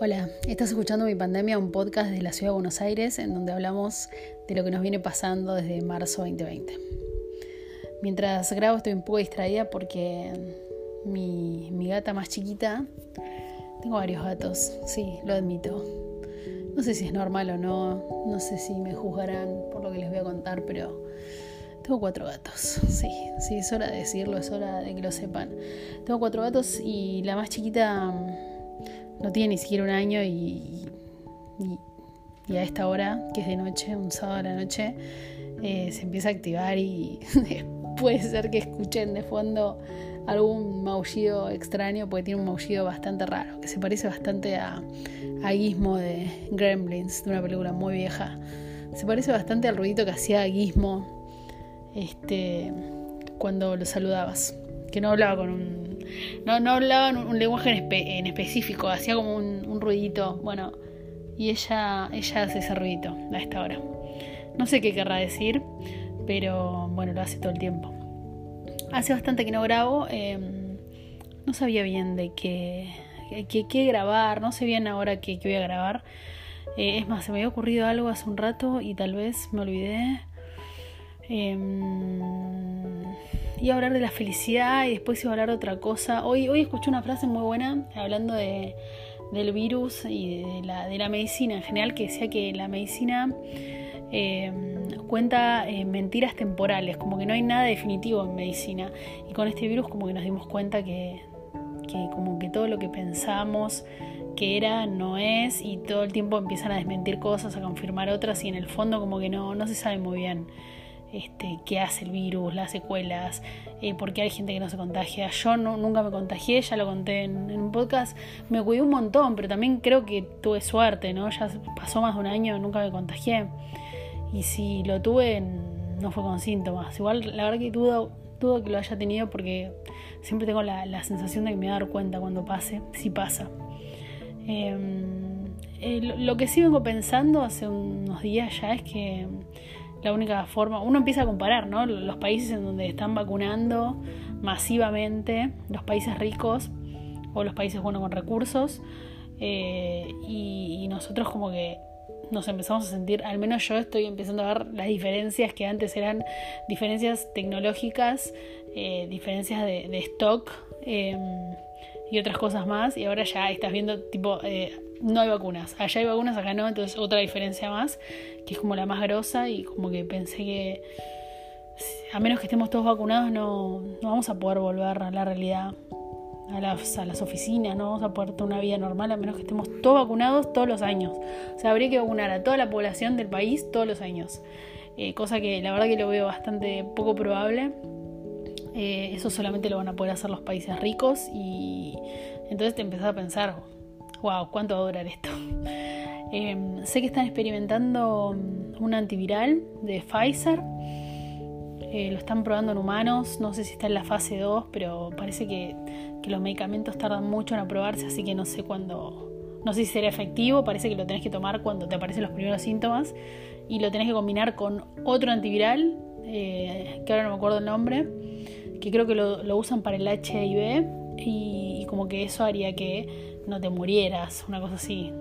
Hola, estás escuchando Mi Pandemia, un podcast de la Ciudad de Buenos Aires en donde hablamos de lo que nos viene pasando desde marzo 2020. Mientras grabo estoy un poco distraída porque mi, mi gata más chiquita, tengo varios gatos, sí, lo admito. No sé si es normal o no, no sé si me juzgarán por lo que les voy a contar, pero tengo cuatro gatos, sí, sí, es hora de decirlo, es hora de que lo sepan. Tengo cuatro gatos y la más chiquita no tiene ni siquiera un año y, a esta hora, que es de noche, un sábado a la noche, eh, se empieza a activar y puede ser que escuchen de fondo algún maullido extraño, porque tiene un maullido bastante raro, que se parece bastante a, a Gizmo de Gremlins, de una película muy vieja. Se parece bastante al ruidito que hacía Gizmo este, cuando lo saludabas, que no hablaba con un no, no hablaba un, lenguaje en, específico, hacía como un, ruidito. Bueno, y ella, ella hace ese ruidito a esta hora. No sé qué querrá decir, pero bueno, lo hace todo el tiempo. Hace bastante que no grabo, em, no sabía bien de qué, qué, grabar, no sé bien ahora qué, voy a grabar. Eh, es más, se me había ocurrido algo hace un rato y tal vez me olvidé. Eh, iba a hablar de la felicidad y después iba a hablar de otra cosa. Hoy, hoy escuché una frase muy buena hablando de, del virus y de la, de la, medicina en general que decía que la medicina eh, cuenta eh, mentiras temporales, como que no hay nada definitivo en medicina. Y con este virus como que nos dimos cuenta que, que como que todo lo que pensamos que era no es y todo el tiempo empiezan a desmentir cosas, a confirmar otras y en el fondo como que no, no se sabe muy bien este, qué hace el virus, las secuelas, eh, por qué hay gente que no se contagia. Yo no, nunca me contagié, ya lo conté en, un podcast, me cuidé un montón, pero también creo que tuve suerte, ¿no? Ya pasó más de un año, nunca me contagié. Y si lo tuve, no fue con síntomas. Igual, la verdad que dudo, dudo que lo haya tenido porque siempre tengo la, sensación de que me voy a dar cuenta cuando pase, si pasa. Em, eh, lo que sí vengo pensando hace unos días ya es que la única forma, uno empieza a comparar, ¿no? Los países en donde están vacunando masivamente, los países ricos o los países, bueno, con recursos, eh, y, nosotros como que nos empezamos a sentir, al menos yo estoy empezando a ver las diferencias que antes eran diferencias tecnológicas, eh, diferencias de, stock em, y otras cosas más, y ahora ya estás viendo tipo eh, no hay vacunas. Allá hay vacunas, acá no, entonces otra diferencia más, que es como la más grosa y como que pensé que a menos que estemos todos vacunados no, no vamos a poder volver a la realidad, a las, a las oficinas, no vamos a poder tener una vida normal a menos que estemos todos vacunados todos los años. O sea, habría que vacunar a toda la población del país todos los años. Eh, cosa que la verdad que lo veo bastante poco probable. Eh, eso solamente lo van a poder hacer los países ricos y entonces te empezás a pensar, wow, ¿cuánto va a durar esto? Em, sé que están experimentando un antiviral de Pfizer. Eh, lo están probando en humanos. No sé si está en la fase 2, pero parece que, los medicamentos tardan mucho en aprobarse, así que no sé cuándo. No sé si será efectivo. Parece que lo tenés que tomar cuando te aparecen los primeros síntomas. Y lo tenés que combinar con otro antiviral, eh, que ahora no me acuerdo el nombre, que creo que lo, usan para el HIV. y como que eso haría que no te murieras, una cosa así.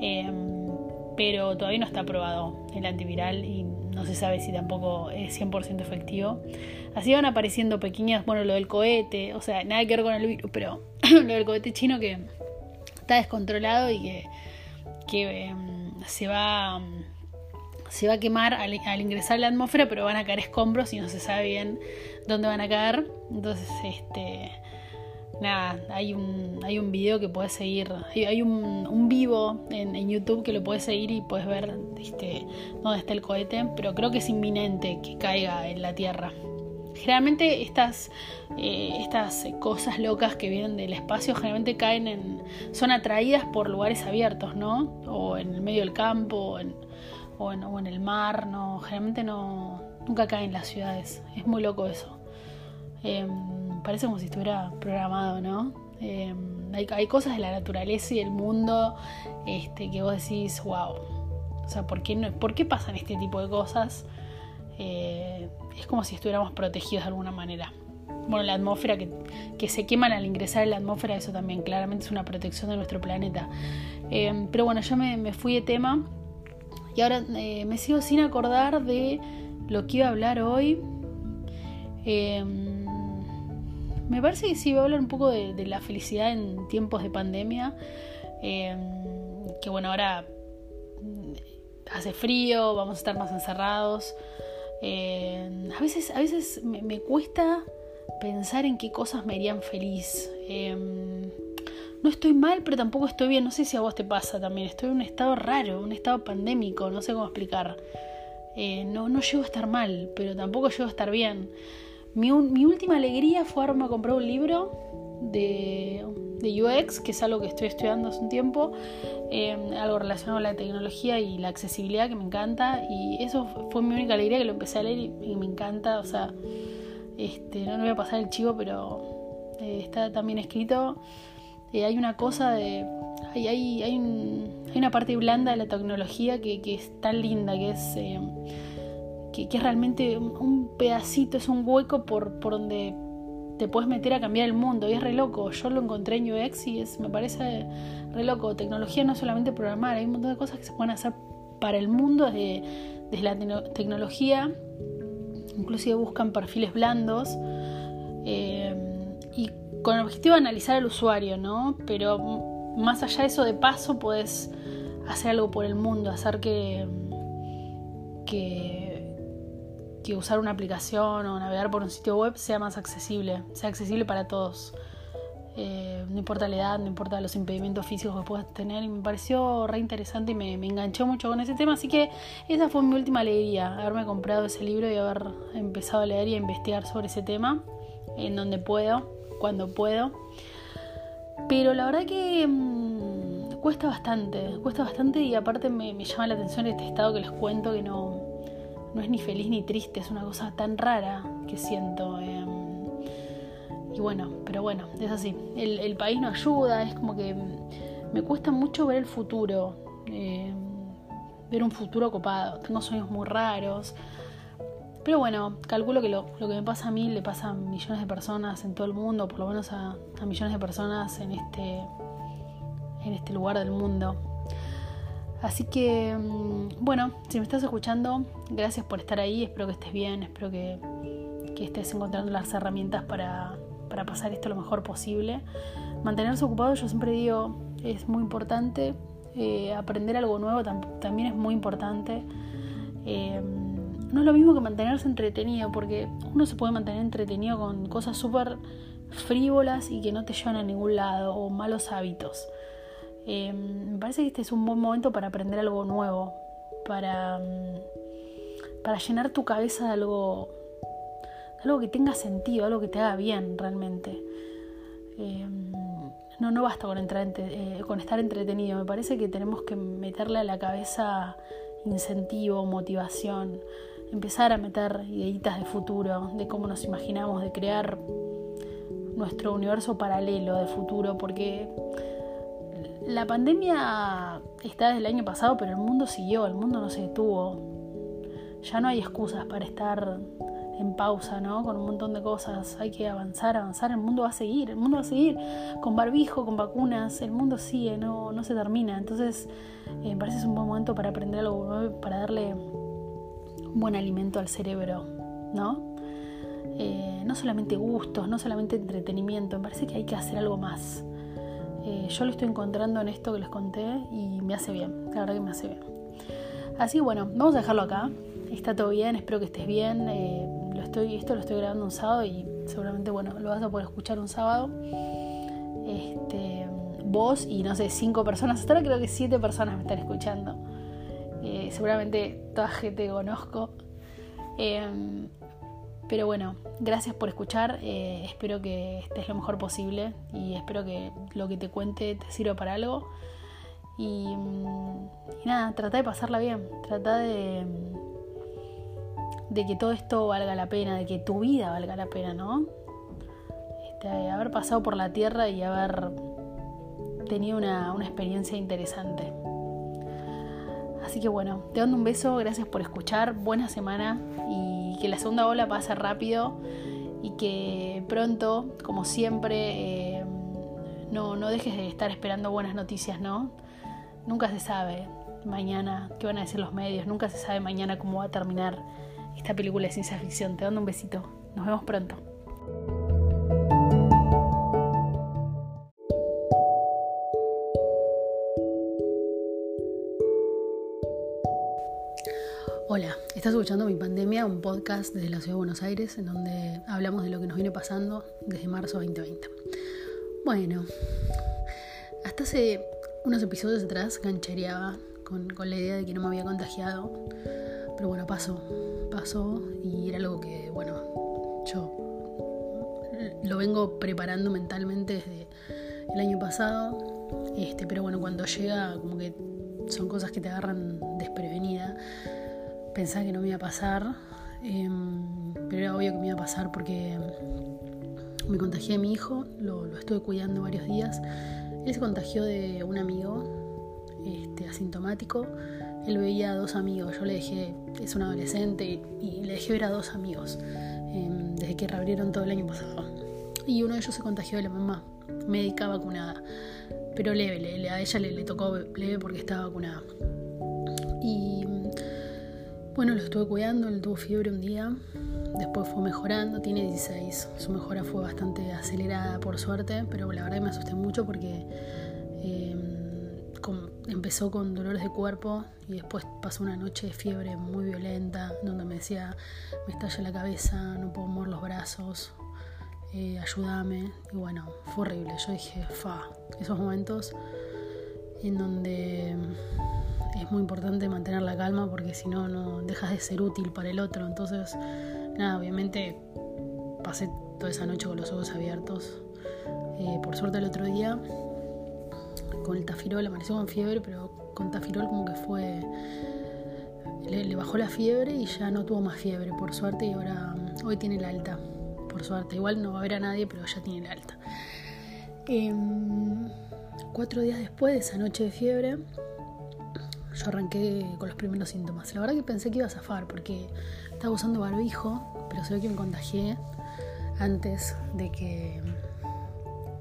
Em, pero todavía no está aprobado el antiviral y no se sabe si tampoco es 100% efectivo. Así van apareciendo pequeñas, bueno, lo del cohete, o sea, nada que ver con el virus, pero lo del cohete chino que está descontrolado y que, que em, se va se va a quemar al, ingresar a la atmósfera, pero van a caer escombros y no se sabe bien dónde van a caer. Entonces, este nada, hay un, hay un video que puedes seguir, hay, un, vivo en, YouTube que lo puedes seguir y puedes ver este, dónde está el cohete, pero creo que es inminente que caiga en la Tierra. Generalmente estas, eh, estas cosas locas que vienen del espacio generalmente caen en, son atraídas por lugares abiertos, ¿no? O en el medio del campo, o en, o en, el mar, ¿no? Generalmente no, nunca caen en las ciudades. Es muy loco eso. Em, parece como si estuviera programado, ¿no? Eh, hay, cosas de la naturaleza y del mundo este, que vos decís, wow. O sea, ¿por qué, no, ¿por qué pasan este tipo de cosas? Eh, es como si estuviéramos protegidos de alguna manera. bueno, la atmósfera que, que, se queman al ingresar en la atmósfera, eso también claramente es una protección de nuestro planeta. Eh, pero bueno, yo me, me, fui de tema y ahora eh, me sigo sin acordar de lo que iba a hablar hoy. Eh, me parece que sí, voy a hablar un poco de, la felicidad en tiempos de pandemia. que bueno, ahora hace frío, vamos a estar más encerrados. a veces, a veces me, cuesta pensar en qué cosas me harían feliz. Em, no estoy mal, pero tampoco estoy bien. No sé si a vos te pasa también. Estoy en un estado raro, un estado pandémico, no sé cómo explicar. Eh, no, no llego a estar mal, pero tampoco llego a estar bien. Mi, última alegría fue haberme comprado un libro de, UX, que es algo que estoy estudiando hace un tiempo, em, algo relacionado con la tecnología y la accesibilidad que me encanta. Y eso fue mi única alegría que lo empecé a leer y me encanta. O sea, este, no, no voy a pasar el chivo, pero eh, está también escrito. Hay una cosa de. Hay, hay, hay, una parte blanda de la tecnología que, es tan linda, que es. Eh, que, es realmente un pedacito, es un hueco por, por donde te puedes meter a cambiar el mundo. Y es re loco. Yo lo encontré en UX y es, me parece re loco. Tecnología no es solamente programar, hay un montón de cosas que se pueden hacer para el mundo desde, desde la tecnología inclusive buscan perfiles blandos eh, y con el objetivo de analizar al usuario, ¿no? Pero más allá de eso, de paso, puedes hacer algo por el mundo, hacer que, que, usar una aplicación o navegar por un sitio web sea más accesible, sea accesible para todos. Eh, no importa la edad, no importa los impedimentos físicos que puedas tener. Y me pareció re interesante y me, enganchó mucho con ese tema. Así que esa fue mi última alegría, haberme comprado ese libro y haber empezado a leer y a investigar sobre ese tema, en donde puedo, cuando puedo. Pero la verdad que mm, cuesta bastante, cuesta bastante y aparte me, llama la atención este estado que les cuento que no, no es ni feliz ni triste, es una cosa tan rara que siento. Em, y bueno, pero bueno, es así. El, país no ayuda, es como que me cuesta mucho ver el futuro, eh, ver un futuro copado. Tengo sueños muy raros. Pero bueno, calculo que lo, que me pasa a mí le pasa a millones de personas en todo el mundo, por lo menos a, millones de personas en este, en este lugar del mundo. Así que, mm, bueno, si me estás escuchando, gracias por estar ahí, espero que estés bien, espero que, que estés encontrando las herramientas para, para pasar esto lo mejor posible. Mantenerse ocupado, yo siempre digo, es muy importante. Eh, aprender algo nuevo también es muy importante. Eh, no es lo mismo que mantenerse entretenido, porque uno se puede mantener entretenido con cosas súper frívolas y que no te llevan a ningún lado, o malos hábitos. Eh, me parece que este es un buen momento para aprender algo nuevo, para, mm, para llenar tu cabeza de algo algo que tenga sentido, algo que te haga bien realmente. Em, no, no basta con, entrar eh, con estar entretenido, me parece que tenemos que meterle a la cabeza incentivo, motivación, empezar a meter ideitas de futuro, de cómo nos imaginamos, de crear nuestro universo paralelo de futuro, porque la pandemia está desde el año pasado, pero el mundo siguió, el mundo no se detuvo. Ya no hay excusas para estar en pausa, ¿no? Con un montón de cosas. Hay que avanzar, avanzar. El mundo va a seguir, el mundo va a seguir. Con barbijo, con vacunas, el mundo sigue, no, no se termina. Entonces, eh, me parece es un buen momento para aprender algo nuevo, para darle buen alimento al cerebro, ¿no? Eh, no solamente gustos, no solamente entretenimiento. Me parece que hay que hacer algo más. Eh, yo lo estoy encontrando en esto que les conté y me hace bien, la verdad que me hace bien. Así que bueno, vamos a dejarlo acá. Está todo bien, espero que estés bien esto lo estoy grabando un sábado y seguramente, bueno, lo vas a poder escuchar un sábado. Este, vos y no sé, cinco personas, hasta ahora creo que siete personas me están escuchando. Seguramente toda gente conozco. Em, pero bueno, gracias por escuchar. Eh, espero que estés lo mejor posible y espero que lo que te cuente te sirva para algo. Y, y nada, trata de pasarla bien. Trata de de que todo esto valga la pena, de que tu vida valga la pena, ¿no? Este, haber pasado por la tierra y haber tenido una, una experiencia interesante. Así que bueno, te mando un beso, gracias por escuchar, buena semana y que la segunda ola pase rápido y que pronto, como siempre, eh, no, no dejes de estar esperando buenas noticias, ¿no? Nunca se sabe mañana qué van a decir los medios, nunca se sabe mañana cómo va a terminar esta película de ciencia ficción. Te mando un besito. Nos vemos pronto. Estás escuchando Mi Pandemia, un podcast desde la Ciudad de Buenos Aires en donde hablamos de lo que nos viene pasando desde marzo 2020. Bueno, hasta hace unos episodios atrás ganchereaba con, con la idea de que no me había contagiado, pero bueno, pasó, pasó y era algo que, bueno, yo lo vengo preparando mentalmente desde el año pasado, este, pero bueno, cuando llega como que son cosas que te agarran desprevenida pensaba que no me iba a pasar, em, pero era obvio que me iba a pasar porque me contagié de mi hijo, lo, estuve cuidando varios días. Él se contagió de un amigo este, asintomático. Él veía a dos amigos. Yo le dejé, es un adolescente, y, le dejé ver a dos amigos em, desde que reabrieron todo el año pasado. Y uno de ellos se contagió de la mamá, médica vacunada, pero leve, a ella le, le tocó leve porque estaba vacunada. Y bueno, lo estuve cuidando, él tuvo fiebre un día, después fue mejorando, tiene 16, su mejora fue bastante acelerada por suerte, pero la verdad me asusté mucho porque em, empezó con dolores de cuerpo y después pasó una noche de fiebre muy violenta, donde me decía, me estalla la cabeza, no puedo mover los brazos, eh, ayúdame. Y bueno, fue horrible. Yo dije, fa, esos momentos en donde es muy importante mantener la calma porque si no, no dejas de ser útil para el otro. Entonces, nada, obviamente pasé toda esa noche con los ojos abiertos. Eh, por suerte el otro día, con el tafirol, amaneció con fiebre, pero con tafirol como que fue... Le, bajó la fiebre y ya no tuvo más fiebre, por suerte, y ahora hoy tiene la alta, por suerte. Igual no va a ver a nadie, pero ya tiene la alta. Em, cuatro días después de esa noche de fiebre, yo arranqué con los primeros síntomas. La verdad que pensé que iba a zafar porque estaba usando barbijo, pero se ve que me contagié antes de que,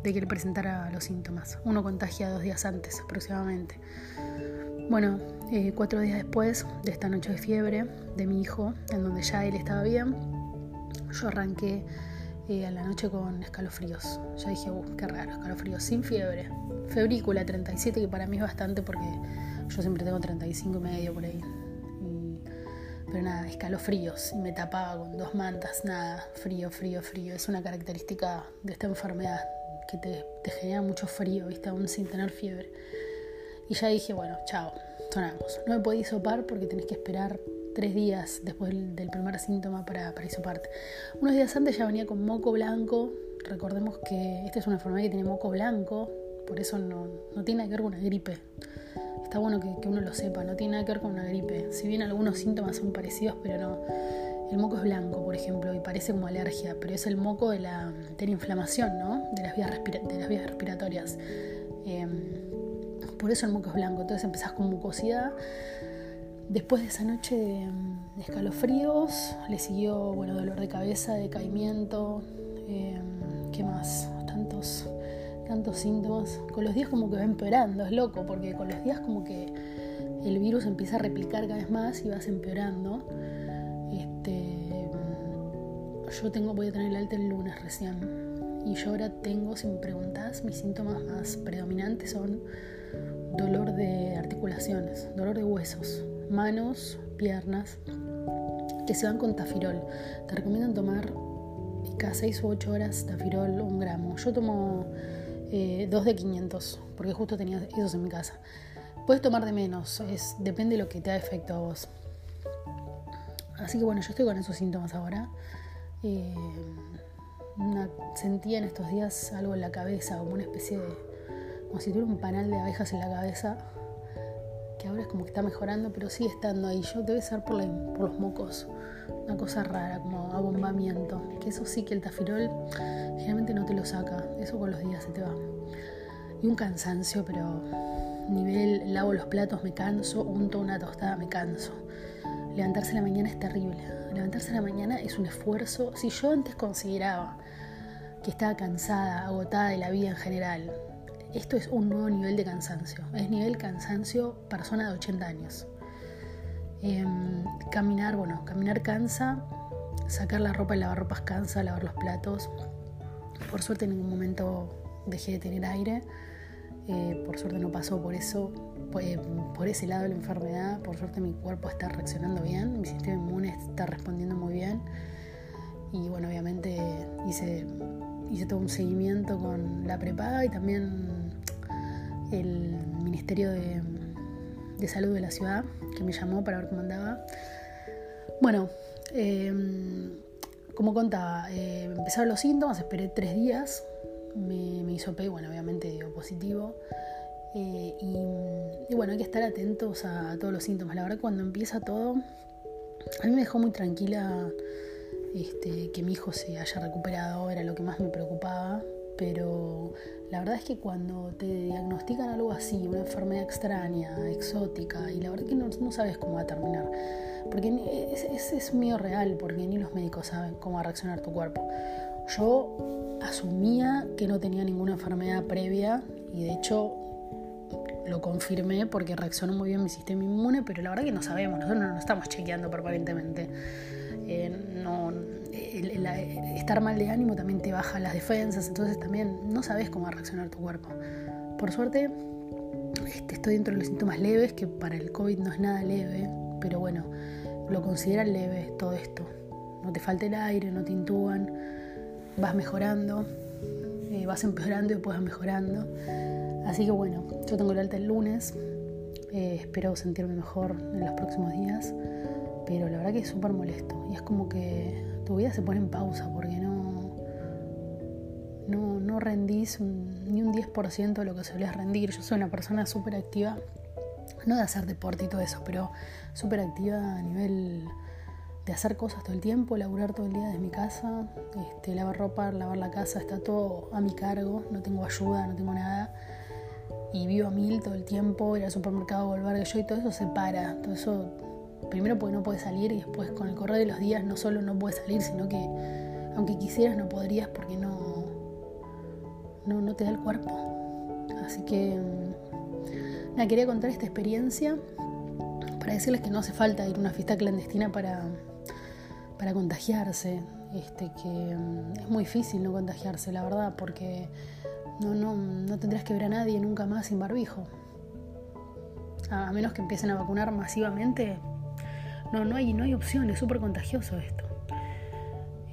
de que le presentara los síntomas. Uno contagia dos días antes aproximadamente. Bueno, eh, cuatro días después de esta noche de fiebre de mi hijo, en donde ya él estaba bien, yo arranqué eh, a la noche con escalofríos. Ya dije, uh, qué raro, escalofríos sin fiebre. Febrícula 37, que para mí es bastante porque yo siempre tengo 35 y medio por ahí. pero nada, escalofríos. Y me tapaba con dos mantas, nada, frío, frío, frío. Es una característica de esta enfermedad que te, genera mucho frío, ¿viste? Aún sin tener fiebre. Y ya dije, bueno, chao, sonamos. No me podía sopar porque tenés que esperar tres días después del, primer síntoma para, para hisoparte. Unos días antes ya venía con moco blanco. Recordemos que esta es una enfermedad que tiene moco blanco, por eso no, no tiene que ver con una gripe está bueno que, uno lo sepa, no tiene nada que ver con una gripe. Si bien algunos síntomas son parecidos, pero no. El moco es blanco, por ejemplo, y parece como alergia, pero es el moco de la, inflamación, ¿no? De las vías, de las vías respiratorias. Em, por eso el moco es blanco. Entonces empezás con mucosidad. Después de esa noche de, escalofríos, le siguió bueno, dolor de cabeza, decaimiento. Em, ¿Qué más? Tantos tantos síntomas. Con los días como que va empeorando, es loco, porque con los días como que el virus empieza a replicar cada vez más y vas empeorando. Este, yo tengo, voy a tener el alta el lunes recién. Y yo ahora tengo, si me preguntas, mis síntomas más predominantes son dolor de articulaciones, dolor de huesos, manos, piernas, que se van con tafirol. Te recomiendan tomar cada 6 u 8 horas tafirol un gramo. Yo tomo eh, dos de 500, porque justo tenía esos en mi casa. Puedes tomar de menos, es, depende de lo que te haga efecto a vos. Así que bueno, yo estoy con esos síntomas ahora. Eh, sentía en estos días algo en la cabeza, como una especie de. como si tuviera un panal de abejas en la cabeza, que ahora es como que está mejorando, pero sigue estando ahí. Yo debe ser por, los mocos una cosa rara, como abombamiento. Que eso sí que el tafirol generalmente no te lo saca, eso con los días se te va. Y un cansancio, pero nivel lavo los platos me canso, unto una tostada me canso. levantarse la mañana es terrible. Levantarse la mañana es un esfuerzo. Si yo antes consideraba que estaba cansada, agotada de la vida en general, esto es un nuevo nivel de cansancio. Es nivel cansancio persona de 80 años. Em, caminar, bueno, caminar cansa, sacar la ropa y lavar ropas cansa, lavar los platos. Por suerte en ningún momento dejé de tener aire. Eh, por suerte no pasó por eso, pues, por ese lado de la enfermedad. Por suerte mi cuerpo está reaccionando bien, mi sistema inmune está respondiendo muy bien. Y bueno, obviamente hice, hice todo un seguimiento con la prepaga y también el Ministerio de, Salud de la ciudad, que me llamó para ver cómo andaba. Bueno, em, como contaba, eh, empezaron los síntomas, esperé tres días, me, me hizo bueno, obviamente dio positivo. Eh, y, bueno, hay que estar atentos a, todos los síntomas. La verdad, cuando empieza todo, a mí me dejó muy tranquila este, que mi hijo se haya recuperado, era lo que más me preocupaba. Pero la verdad es que cuando te diagnostican algo así, una enfermedad extraña, exótica, y la verdad es que no, sabes cómo va a terminar. Porque es, es miedo real, porque ni los médicos saben cómo va a reaccionar tu cuerpo. Yo asumía que no tenía ninguna enfermedad previa y de hecho lo confirmé porque reaccionó muy bien mi sistema inmune, pero la verdad que no sabemos, nosotros no lo estamos chequeando permanentemente. Eh, no, estar mal de ánimo también te baja las defensas, entonces también no sabes cómo va a reaccionar tu cuerpo. Por suerte, este, estoy dentro de los síntomas leves, que para el COVID no es nada leve, pero bueno, lo consideran leve todo esto. No te falta el aire, no te intúan, vas mejorando, eh, vas empeorando y después vas mejorando. Así que bueno, yo tengo el alta el lunes, eh, espero sentirme mejor en los próximos días, pero la verdad que es súper molesto y es como que tu vida se pone en pausa porque no, no, no rendís ni un 10% de lo que solías rendir. Yo soy una persona súper activa, no de hacer deporte y todo eso, pero súper activa a nivel de hacer cosas todo el tiempo, laburar todo el día desde mi casa, este, lavar ropa, lavar la casa, está todo a mi cargo, no tengo ayuda, no tengo nada y vivo a mil todo el tiempo, ir al supermercado, volver yo y todo eso se para. Todo eso, primero porque no puedes salir y después con el correr de los días no solo no puedes salir, sino que aunque quisieras no podrías porque no, no, no te da el cuerpo. Así que mm, nada, quería contar esta experiencia para decirles que no hace falta ir a una fiesta clandestina para, para contagiarse. Este, que mm, es muy difícil no contagiarse, la verdad, porque no, no, no tendrás que ver a nadie nunca más sin barbijo. A, menos que empiecen a vacunar masivamente, no, no hay, no hay opción, es súper contagioso esto.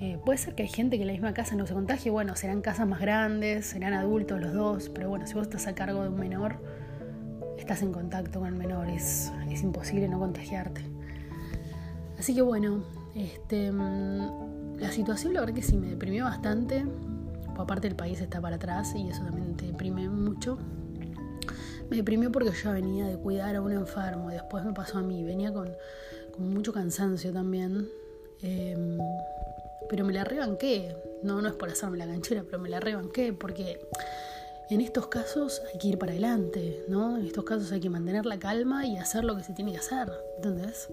Eh, puede ser que hay gente que en la misma casa no se contagie, bueno, serán casas más grandes, serán adultos los dos, pero bueno, si vos estás a cargo de un menor, estás en contacto con el menor, es, es imposible no contagiarte. Así que bueno, este, mm, la situación la verdad que sí me deprimió bastante aparte el país está para atrás y eso también te deprime mucho. Me deprimió porque yo venía de cuidar a un enfermo después me pasó a mí, venía con, mucho cansancio también. Em, pero me la rebanqué, no, no es por hacerme la canchera, pero me la rebanqué porque en estos casos hay que ir para adelante, ¿no? En estos casos hay que mantener la calma y hacer lo que se tiene que hacer, ¿entendés?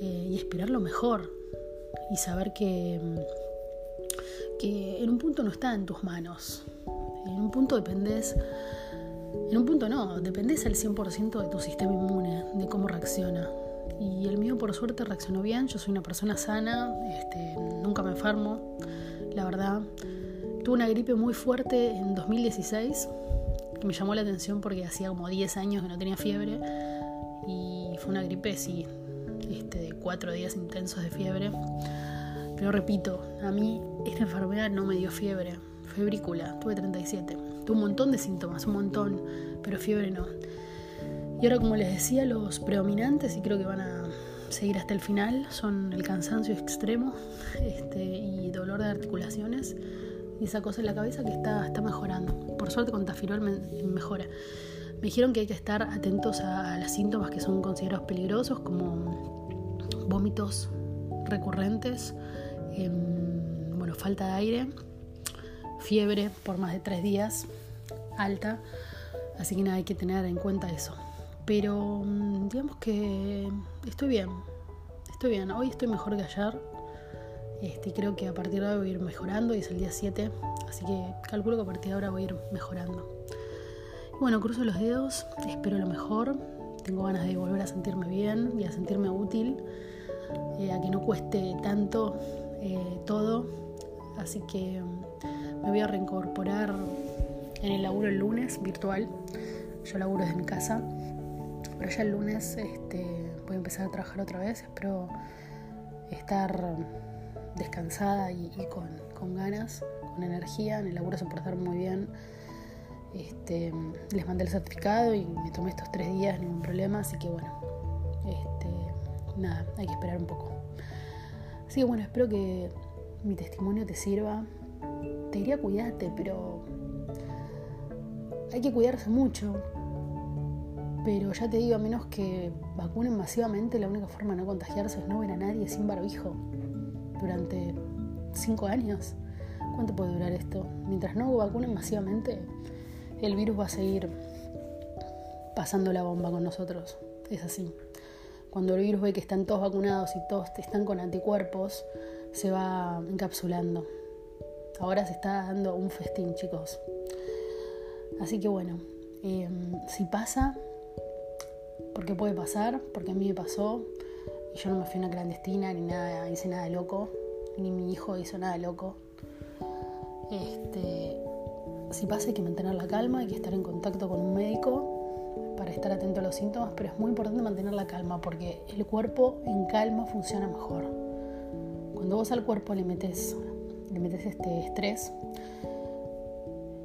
Eh, y esperar lo mejor y saber que que en un punto no está en tus manos. En un punto dependes, en un punto no, dependes al 100% de tu sistema inmune, de cómo reacciona. Y el mío por suerte reaccionó bien, yo soy una persona sana, este, nunca me enfermo, la verdad. Tuve una gripe muy fuerte en 2016, que me llamó la atención porque hacía como 10 años que no tenía fiebre. Y fue una gripe, sí, este, de 4 días intensos de fiebre. Pero repito, a mí esta enfermedad no me dio fiebre, febrícula, tuve 37. Tuve un montón de síntomas, un montón, pero fiebre no. Y ahora, como les decía, los predominantes, y creo que van a seguir hasta el final, son el cansancio extremo este, y dolor de articulaciones y esa cosa en la cabeza que está, está mejorando. Por suerte con tafirol me, mejora. Me dijeron que hay que estar atentos a, a los síntomas que son considerados peligrosos, como vómitos recurrentes, Em, bueno, falta de aire, fiebre por más de tres días, alta, así que nada, hay que tener en cuenta eso. Pero mm, digamos que estoy bien, estoy bien. Hoy estoy mejor que ayer. Este, creo que a partir de hoy voy a ir mejorando y es el día 7. Así que calculo que a partir de ahora voy a ir mejorando. bueno, cruzo los dedos, espero lo mejor. Tengo ganas de volver a sentirme bien y a sentirme útil. Eh, a que no cueste tanto eh, todo. Así que mm, me voy a reincorporar en el laburo el lunes virtual. Yo laburo desde mi casa. Pero ya el lunes este, voy a empezar a trabajar otra vez. Espero estar descansada y, con, ganas, con energía. En el laburo se portar muy bien. Este, les mandé el certificado y me tomé estos tres días, ningún problema. Así que bueno, este, nada, hay que esperar un poco. Así que bueno, espero que mi testimonio te sirva. Te diría cuídate, pero hay que cuidarse mucho. Pero ya te digo, a menos que vacunen masivamente, la única forma de no contagiarse es no ver a nadie sin barbijo durante cinco años. ¿Cuánto puede durar esto? Mientras no vacunen masivamente, el virus va a seguir pasando la bomba con nosotros. Es así. Cuando el virus ve que están todos vacunados y todos están con anticuerpos, se va encapsulando. Ahora se está dando un festín, chicos. Así que bueno, em, si pasa, porque puede pasar, porque a mí me pasó, y yo no me fui una clandestina, ni nada, hice nada loco, ni mi hijo hizo nada loco. Este, si pasa hay que mantener la calma, hay que estar en contacto con un médico para estar atento a los síntomas, pero es muy importante mantener la calma porque el cuerpo en calma funciona mejor. Cuando vos al cuerpo le metes, le metes este estrés,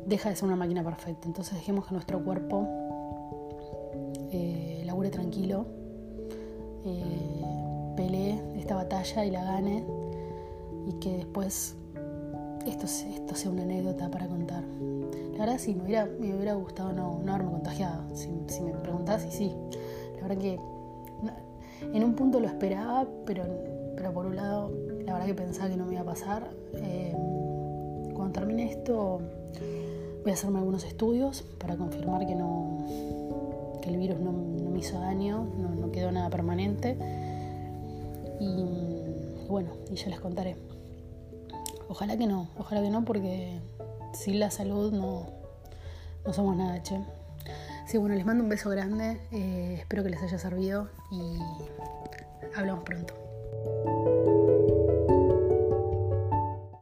deja de ser una máquina perfecta. Entonces dejemos que nuestro cuerpo eh, tranquilo, eh, pelee esta batalla y la gane y que después esto, esto sea una anécdota para contar. La verdad sí, me hubiera, me hubiera gustado no, no haberme contagiado, si, me preguntás, y sí. La verdad que en un punto lo esperaba, pero, pero por un lado, la verdad que pensaba que no me iba a pasar. Eh, cuando termine esto, Voy a hacerme algunos estudios para confirmar que no que el virus no, hizo daño, no, quedó nada permanente. Y, bueno, y ya les contaré. Ojalá que no, ojalá que no, porque sin la salud no, no somos nada, che. Sí, bueno, les mando un beso grande, eh, espero que les haya servido y hablamos pronto.